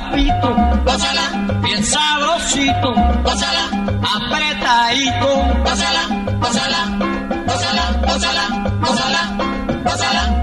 papito, gózala, bien sabrosito, apretadito, gózala, gózala, gózala, gózala, gózala. Gózala.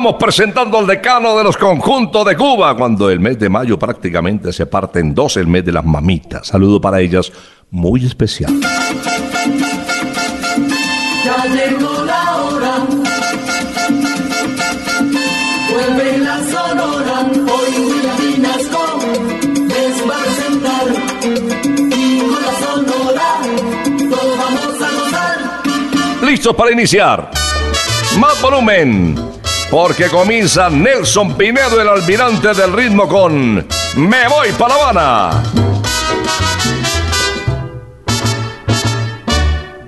Estamos presentando al decano de los conjuntos de Cuba, cuando el mes de mayo prácticamente se parte en dos, el mes de las mamitas. Saludo para ellas muy especial. Ya llegó la hora. Vuelve la sonora. Hoy Vinasco les va a presentar. Y con la sonora todos vamos a gozar. Listos para iniciar. Más volumen, porque comienza Nelson Pinedo, el almirante del ritmo, con Me voy para La Habana.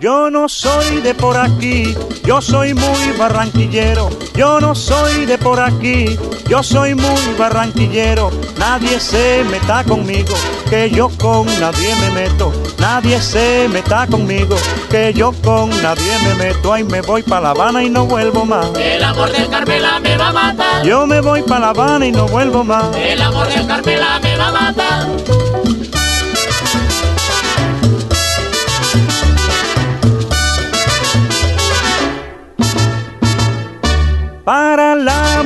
Yo no soy de por aquí, yo soy muy barranquillero. Yo no soy de por aquí, yo soy muy barranquillero. Nadie se meta conmigo, que yo con nadie me meto. Nadie se meta conmigo, que yo con nadie me meto. Ay, me voy para La Habana y no vuelvo más. El amor del Carmela me va a matar. Yo me voy para La Habana y no vuelvo más. El amor del Carmela me va a matar. Para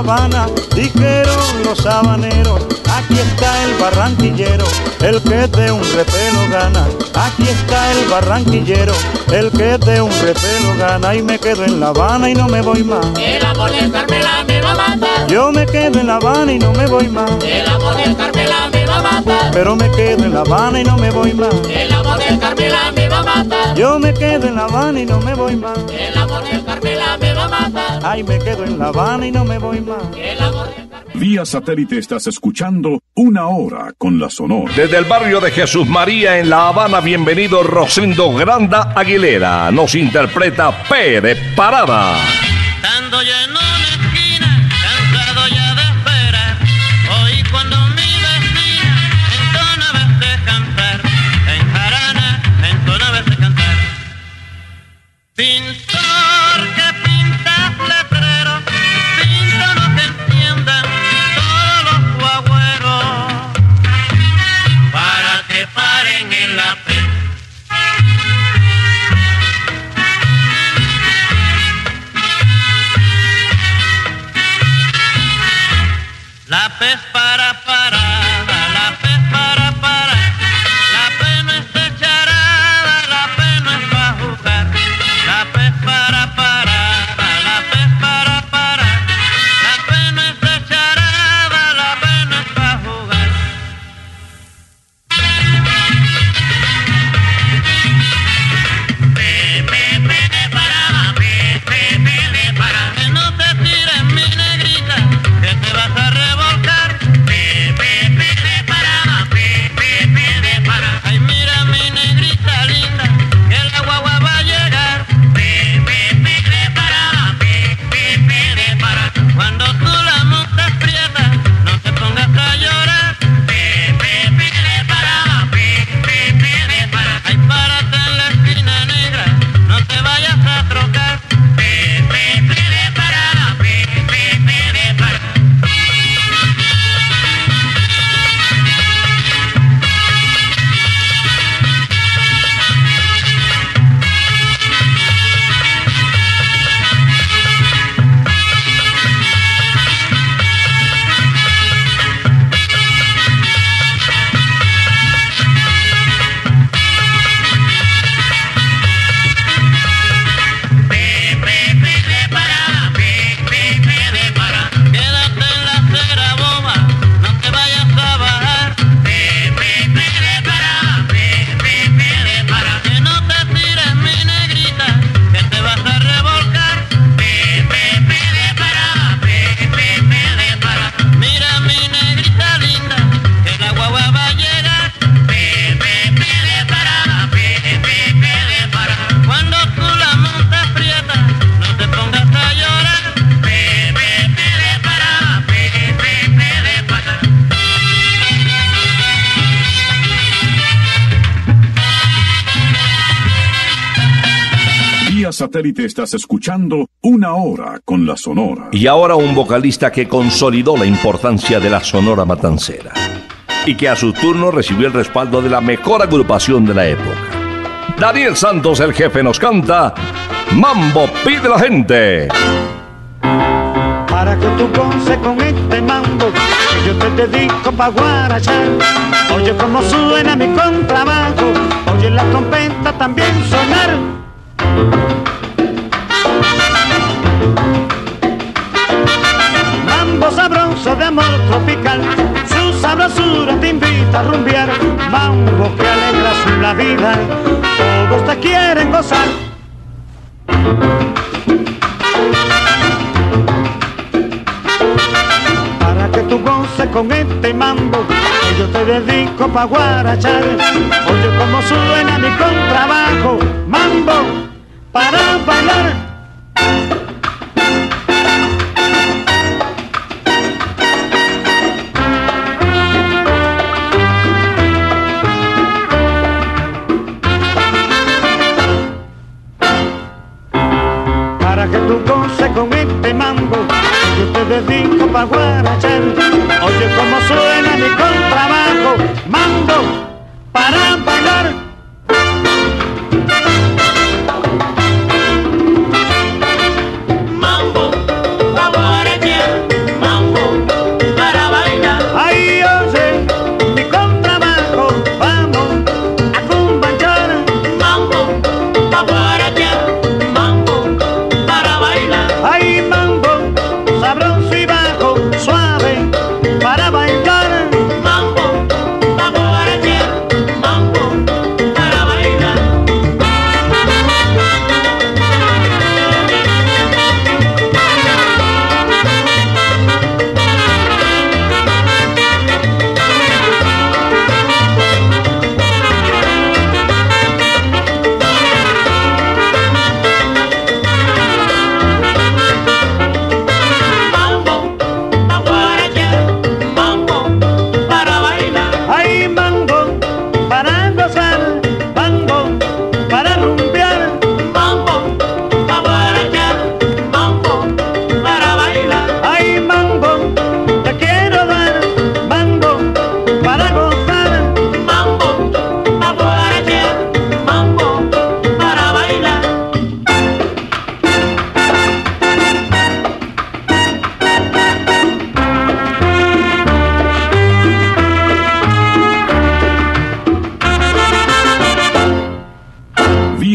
Llegué a La Habana, dijeron los habaneros. Aquí está el barranquillero, el que de un repelo gana. Aquí está el barranquillero, el que de un repelo gana. Y me quedo en La Habana y no me voy más. El amor de Carmela me va a matar. Yo me quedo en La Habana y no me voy más. El amor de Carmela me va a matar. Pero me quedo en La Habana y no me voy más. El amor de Carmela me va a matar. Yo me quedo en La Habana y no me voy más. El amor de Carmela me va a matar. Ay, me quedo en La Habana y no me voy más. El amor de Carmela. Vía satélite estás escuchando Una Hora con la Sonora. Desde el barrio de Jesús María en La Habana, bienvenido Rosendo Granda Aguilera. Nos interpreta Pérez Parada. Estando yo estás escuchando Una Hora con la Sonora. Y ahora un vocalista que consolidó la importancia de la Sonora Matancera y que a su turno recibió el respaldo de la mejor agrupación de la época. Daniel Santos, el jefe, nos canta Mambo pide la gente. Para que tú goces con este mambo que yo te dedico pa' guarachar. Oye cómo suena mi contrabajo, oye la trompeta también sonar. Mambo sabroso de amor tropical, su sabrosura te invita a rumbear. Mambo que alegra su la vida, todos te quieren gozar. para que tú goces con este mambo yo te dedico pa' guarachar. Oye cómo suena mi contrabajo, mambo para bailar. Dedico pa' guarachar. Oye cómo suena mi contrabajo, mambo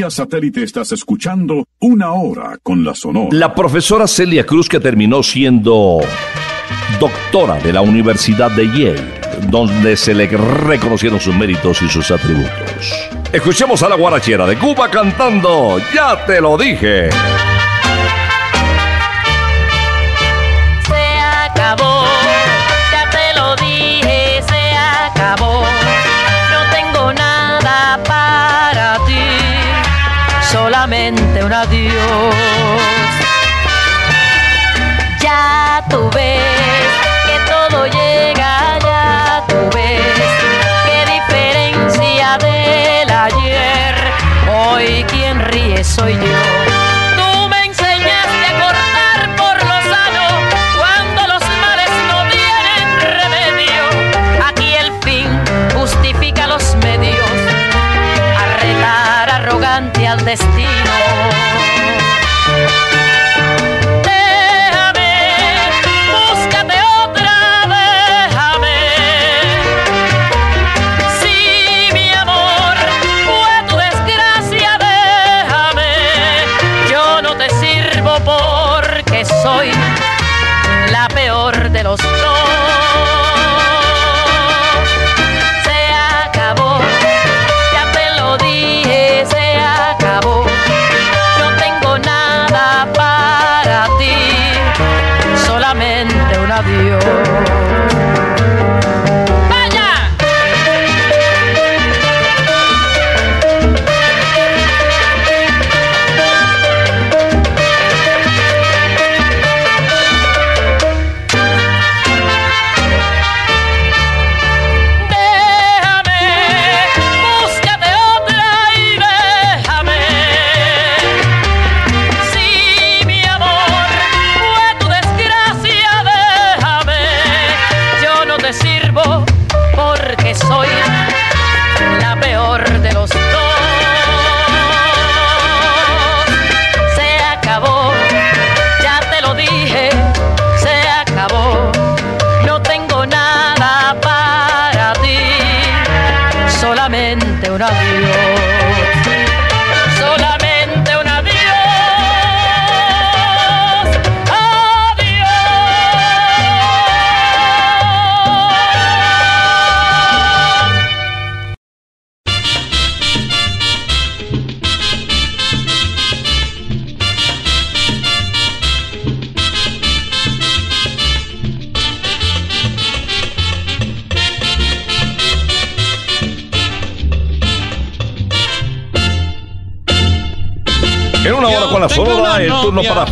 Satélite estás escuchando Una Hora con la Sonora. La profesora Celia Cruz, que terminó siendo doctora de la Universidad de Yale, donde se le reconocieron sus méritos y sus atributos. Escuchemos a la guarachera de Cuba cantando Ya te lo dije. Un adiós.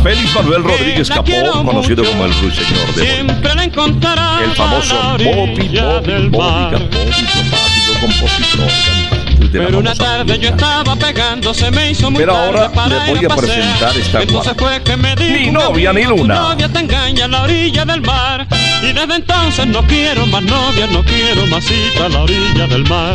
Félix Manuel Rodríguez Capó, conocido como el ruiseñor de Bolívar. Siempre la encontrarás El famoso a Bobby, Bobby, del Bobby. Capó, diplomático, compositor, cantante Pero una tarde yo estaba pegando, se me hizo muy Pero tarde ahora para le voy a pasear. presentar esta Entonces fue que me dijo Ni un novia ni amigo, luna. Tu novia te engaña a la orilla del mar. Y desde entonces no quiero más novia, no quiero más cita a la orilla del mar.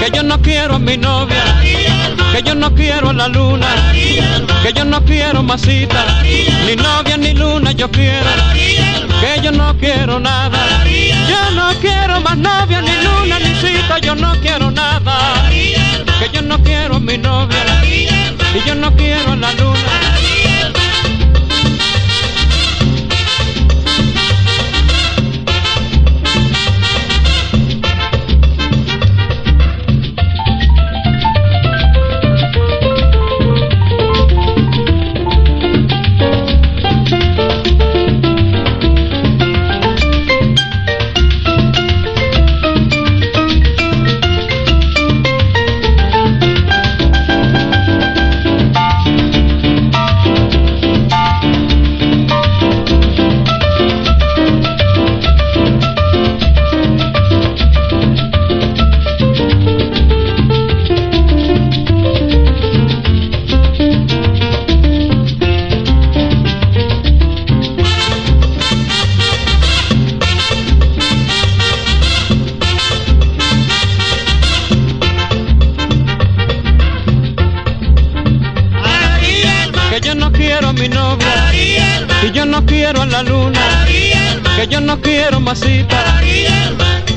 Que yo no quiero a mi novia, que yo no quiero a la luna, que yo no quiero más cita, ni novia ni luna yo quiero, que yo no quiero nada, yo no quiero más novia ni luna ni cita, yo no quiero nada, que yo no quiero a mi novia, y yo no quiero a la luna. Que yo no quiero más cita.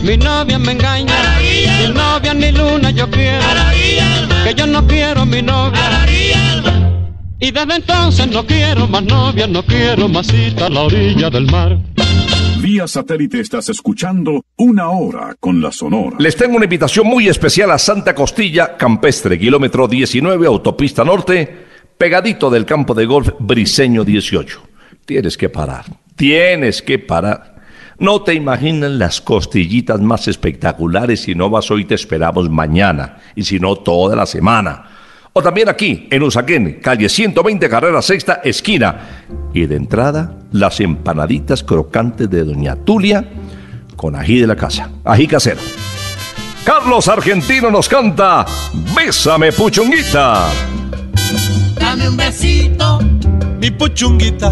Mi novia me engaña, ni novia ni luna yo quiero, que yo no quiero a mi novia. Y desde entonces no quiero más novia, no quiero más cita a la orilla del mar. Vía satélite estás escuchando Una Hora con la Sonora. Les tengo una invitación muy especial a Santa Costilla Campestre, kilómetro 19, autopista norte, pegadito del campo de golf Briseño 18. Tienes que parar, tienes que parar. No te imaginas las costillitas más espectaculares. Si no vas hoy, te esperamos mañana. Y si no, toda la semana. O también aquí, en Usaquén, calle 120, carrera sexta, esquina. Y de entrada, las empanaditas crocantes de Doña Tulia con ají de la casa, ají casero. Carlos Argentino nos canta Bésame Puchunguita. Dame un besito, Mi puchunguita,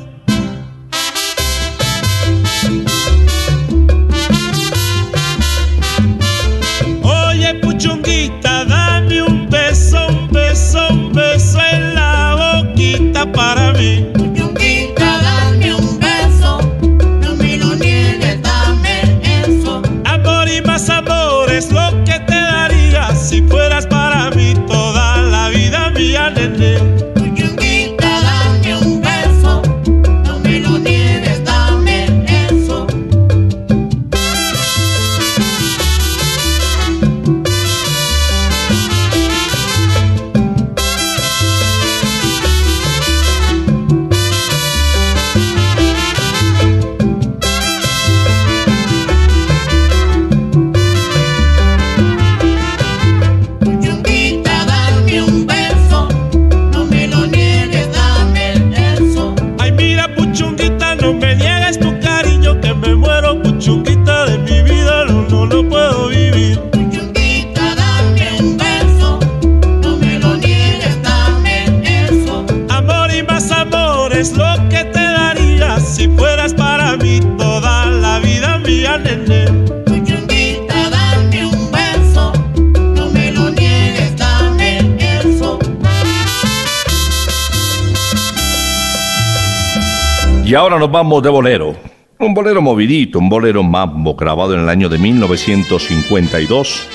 Y ahora nos vamos de bolero. Un bolero movidito, un bolero mambo grabado en el año de 1952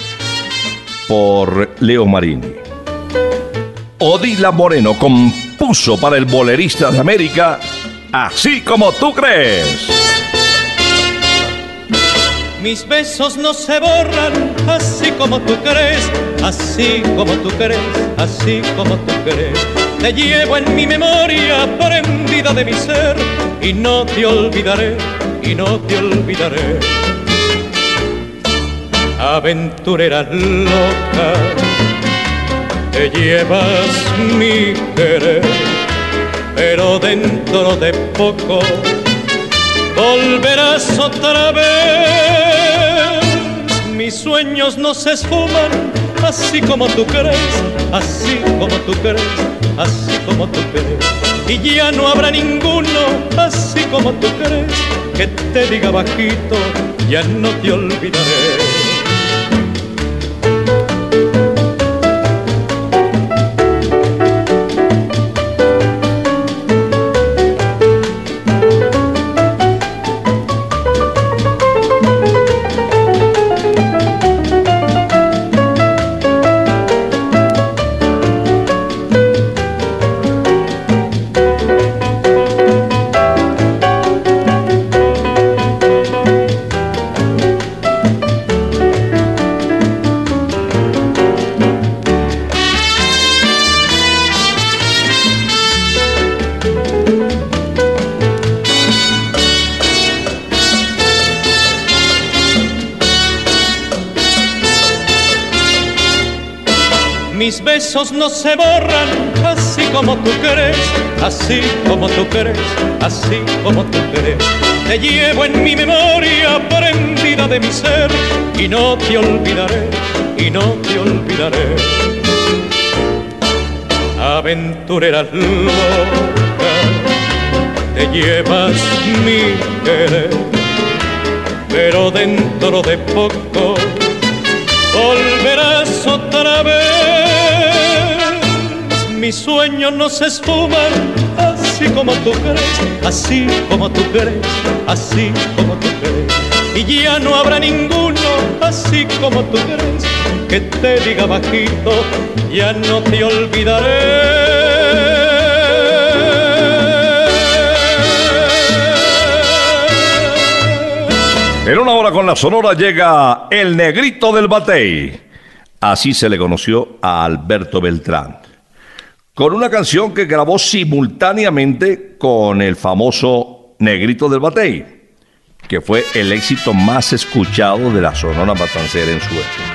por Leo Marini. Odila Moreno compuso para el bolerista de América Así como tú crees. Mis besos no se borran así como tú crees, así como tú crees, así como tú crees. Te llevo en mi memoria prendida de mi ser y no te olvidaré, y no te olvidaré. Aventurera loca, te llevas mi querer, pero dentro de poco volverás otra vez. Mis sueños no se esfuman, así como tú crees, así como tú crees, así como tú crees. Y ya no habrá ninguno, así como tú crees, que te diga bajito, ya no te olvidaré. Besos no se borran, así como tú crees, así como tú crees, así como tú crees. Te llevo en mi memoria prendida de mi ser y no te olvidaré, y no te olvidaré. Aventurera loca, te llevas mi querer, pero dentro de poco volverás otra vez. Mis sueños no se esfuman, así como tú crees, así como tú crees, así como tú crees. Y ya no habrá ninguno, así como tú crees, que te diga bajito, ya no te olvidaré. En una hora con la Sonora llega el negrito del batey. Así se le conoció a Alberto Beltrán. Con una canción que grabó simultáneamente con el famoso Negrito del Batey, que fue el éxito más escuchado de la Sonora Matancera en su época.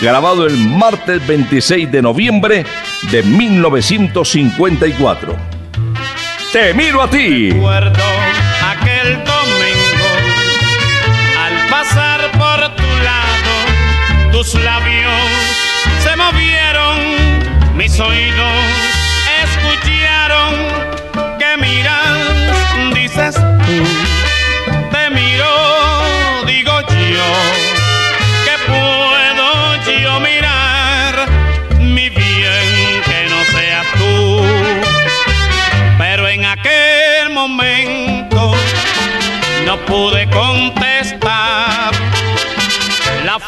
Grabado el martes 26 de noviembre de 1954. Te miro a ti. Recuerdo aquel domingo al pasar por tu lado, tus labios se movieron, mis oídos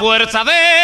fuerza de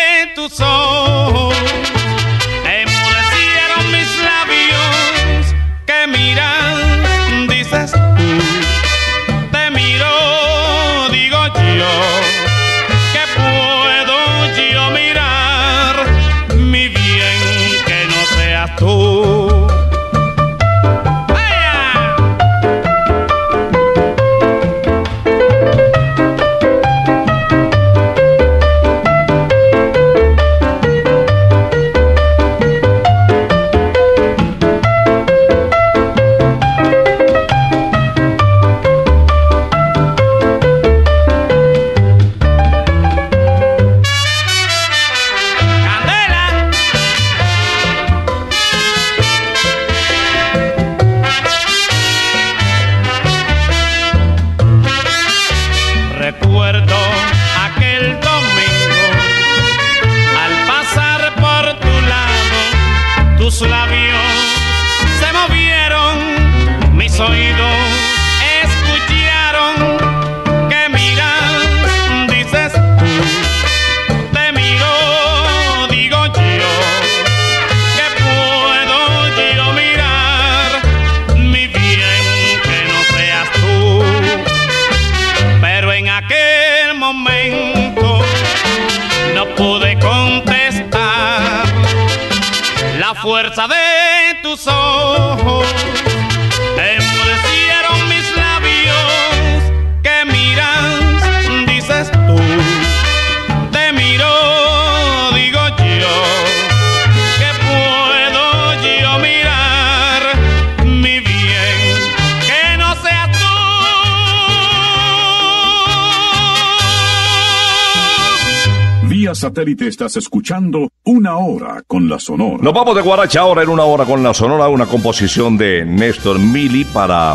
satélite estás escuchando Una Hora con la Sonora. Nos vamos de Guaracha ahora en una hora con la Sonora, una composición de Néstor Mili para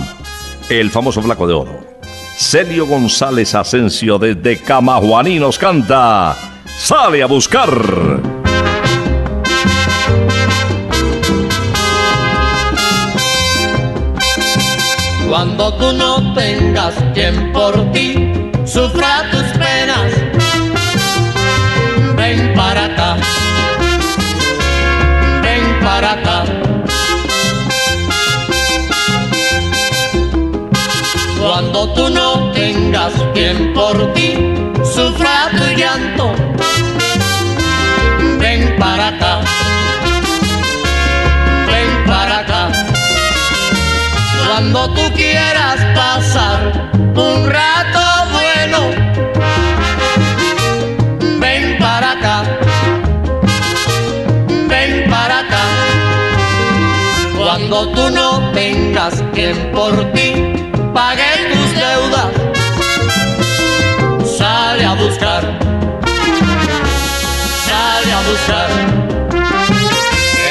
el famoso Flaco de Oro. Celio González Asensio desde Camajuaní nos canta Sale a buscar. Cuando tú no tengas quien por ti sufra tus quien por ti sufra tu llanto, ven para acá, ven para acá. Cuando tú quieras pasar un rato bueno, ven para acá, ven para acá. Cuando tú no tengas quien por ti pague buscar, sale a buscar.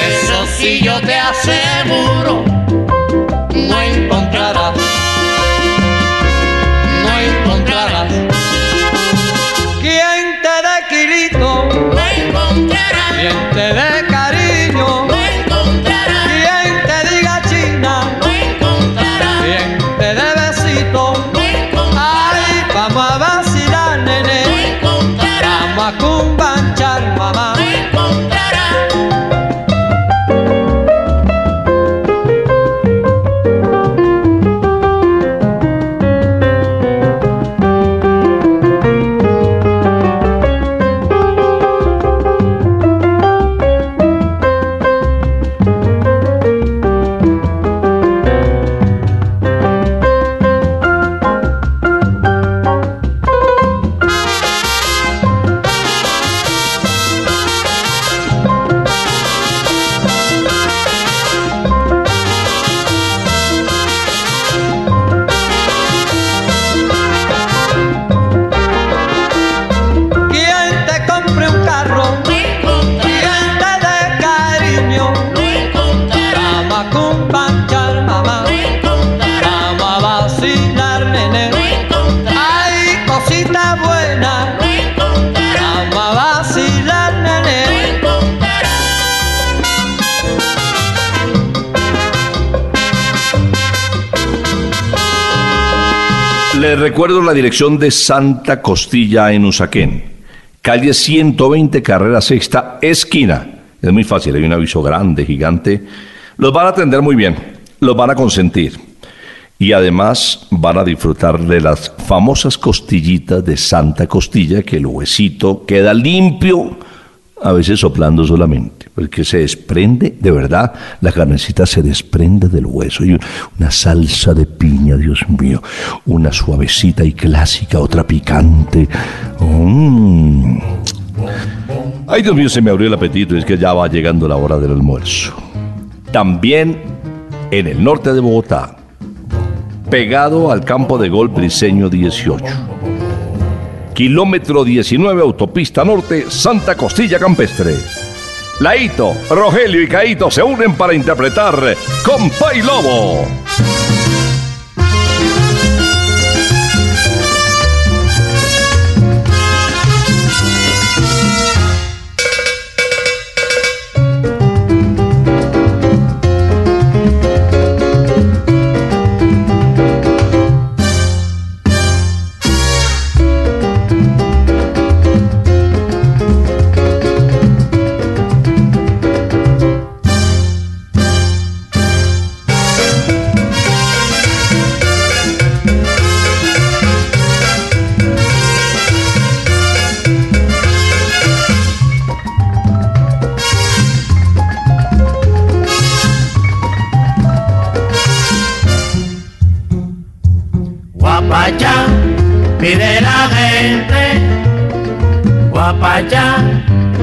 Eso sí yo te aseguro dirección de Santa Costilla en Usaquén. Calle 120, carrera sexta, esquina. Es muy fácil, hay un aviso grande, gigante. Los van a atender muy bien, los van a consentir. Y además van a disfrutar de las famosas costillitas de Santa Costilla, que el huesito queda limpio, a veces soplando solamente, porque se desprende, de verdad, la carnecita se desprende del hueso. Y una salsa de piña, Dios mío, una suavecita y clásica, otra picante. Mm. Ay, Dios mío, se me abrió el apetito, es que ya va llegando la hora del almuerzo. También en el norte de Bogotá, pegado al campo de gol Briseño 18. Kilómetro 19, autopista norte, Santa Costilla Campestre. Laito, Rogelio y Caito se unen para interpretar Compa y Lobo.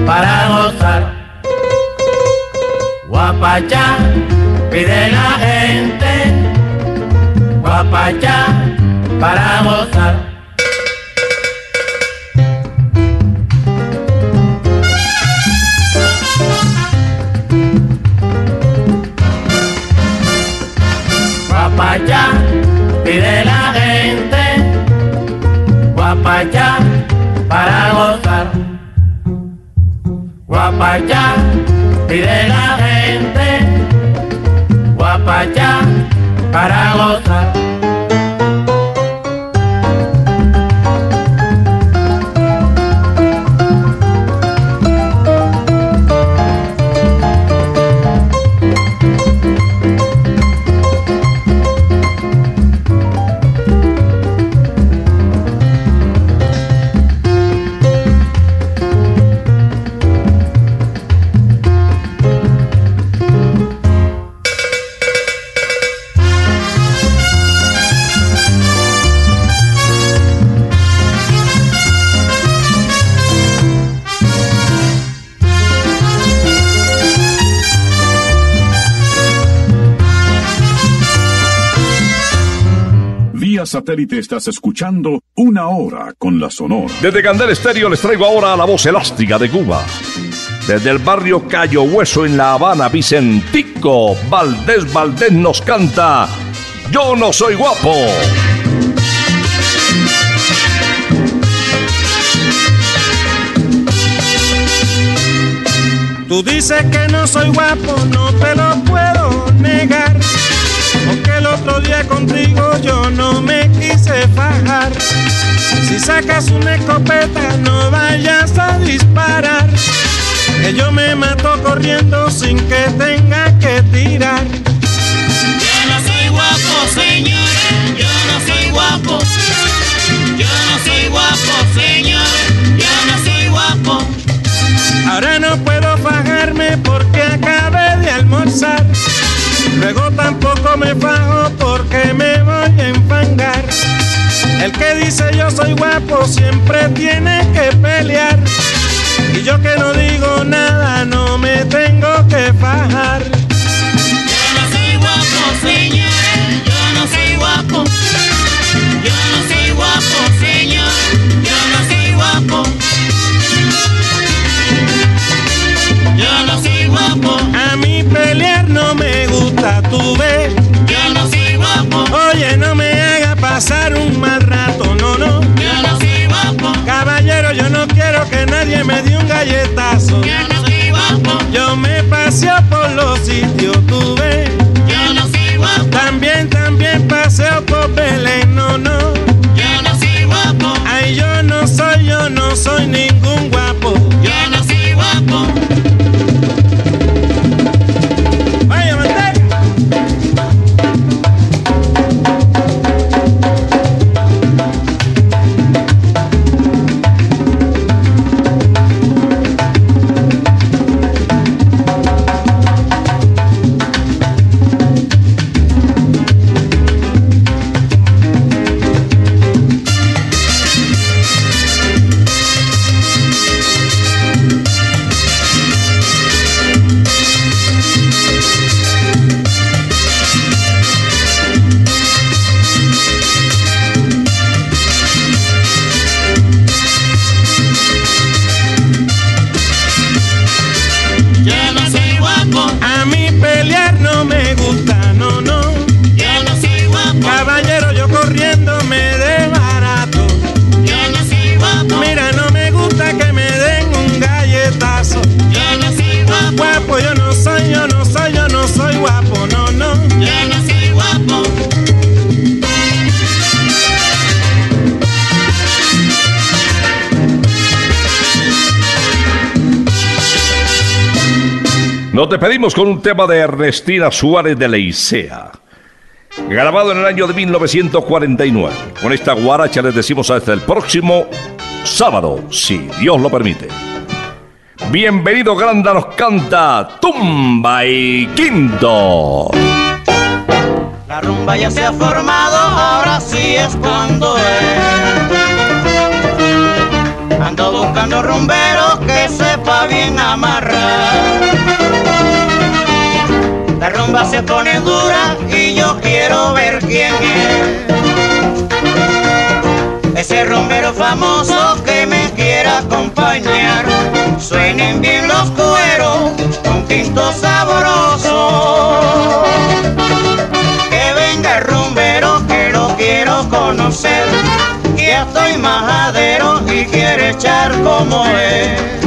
Para gozar. Guapacha, pide la gente, guapacha para gozar. Guapacha, pide la gente, guapacha Guapacha, pide la gente, guapacha para gozar. Satélite estás escuchando Una Hora con la Sonora. Desde Candel Estéreo les traigo ahora la voz elástica de Cuba. Desde el barrio Cayo Hueso en La Habana, Vicentico Valdés Valdés nos canta Yo no soy guapo. Tú dices que no soy guapo, no te lo puedo negar. Otro día contigo yo no me quise fajar. Si sacas una escopeta, no vayas a disparar. Que yo me mato corriendo sin que tenga que tirar. Yo no soy guapo, señores, yo no soy guapo. Yo no soy guapo, señores, yo no soy guapo. Ahora no puedo fajarme porque acabé de almorzar. Luego tampoco me fajo guapo siempre tiene que pelear. Y yo que no me dé un galletazo. yo no soy guapo, Yo me paseo por los sitios, tú ves. yo no soy guapo, También, también paseo por Belén, despedimos con un tema de Ernestina Suárez de Leicea. Grabado en el año de 1949. Con esta guaracha les decimos hasta el próximo sábado, si Dios lo permite. Bienvenido Granda nos canta Tumba y Quinto. La rumba ya se ha formado, ahora sí es cuando es. Ando buscando rumberos que sepa bien amarrar. La rumba se pone dura y yo quiero ver quién es. Ese rumbero famoso que me quiera acompañar. Suenen bien los cueros con quinto sabroso. Que venga el rumbero que lo quiero conocer. Ya estoy majadero y quiere echar como es.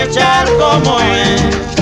Y quiero echar como es.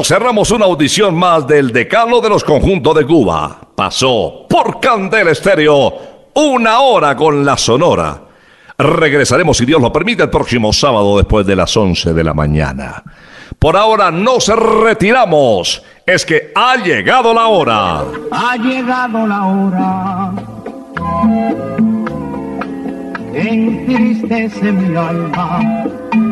Cerramos una audición más del decano de los conjuntos de Cuba. Pasó por Candel Estéreo una hora con la Sonora. Regresaremos, si Dios lo permite, el próximo sábado después de las 11 de la mañana. Por ahora nos retiramos. Es que ha llegado la hora. Ha llegado la hora mi alma.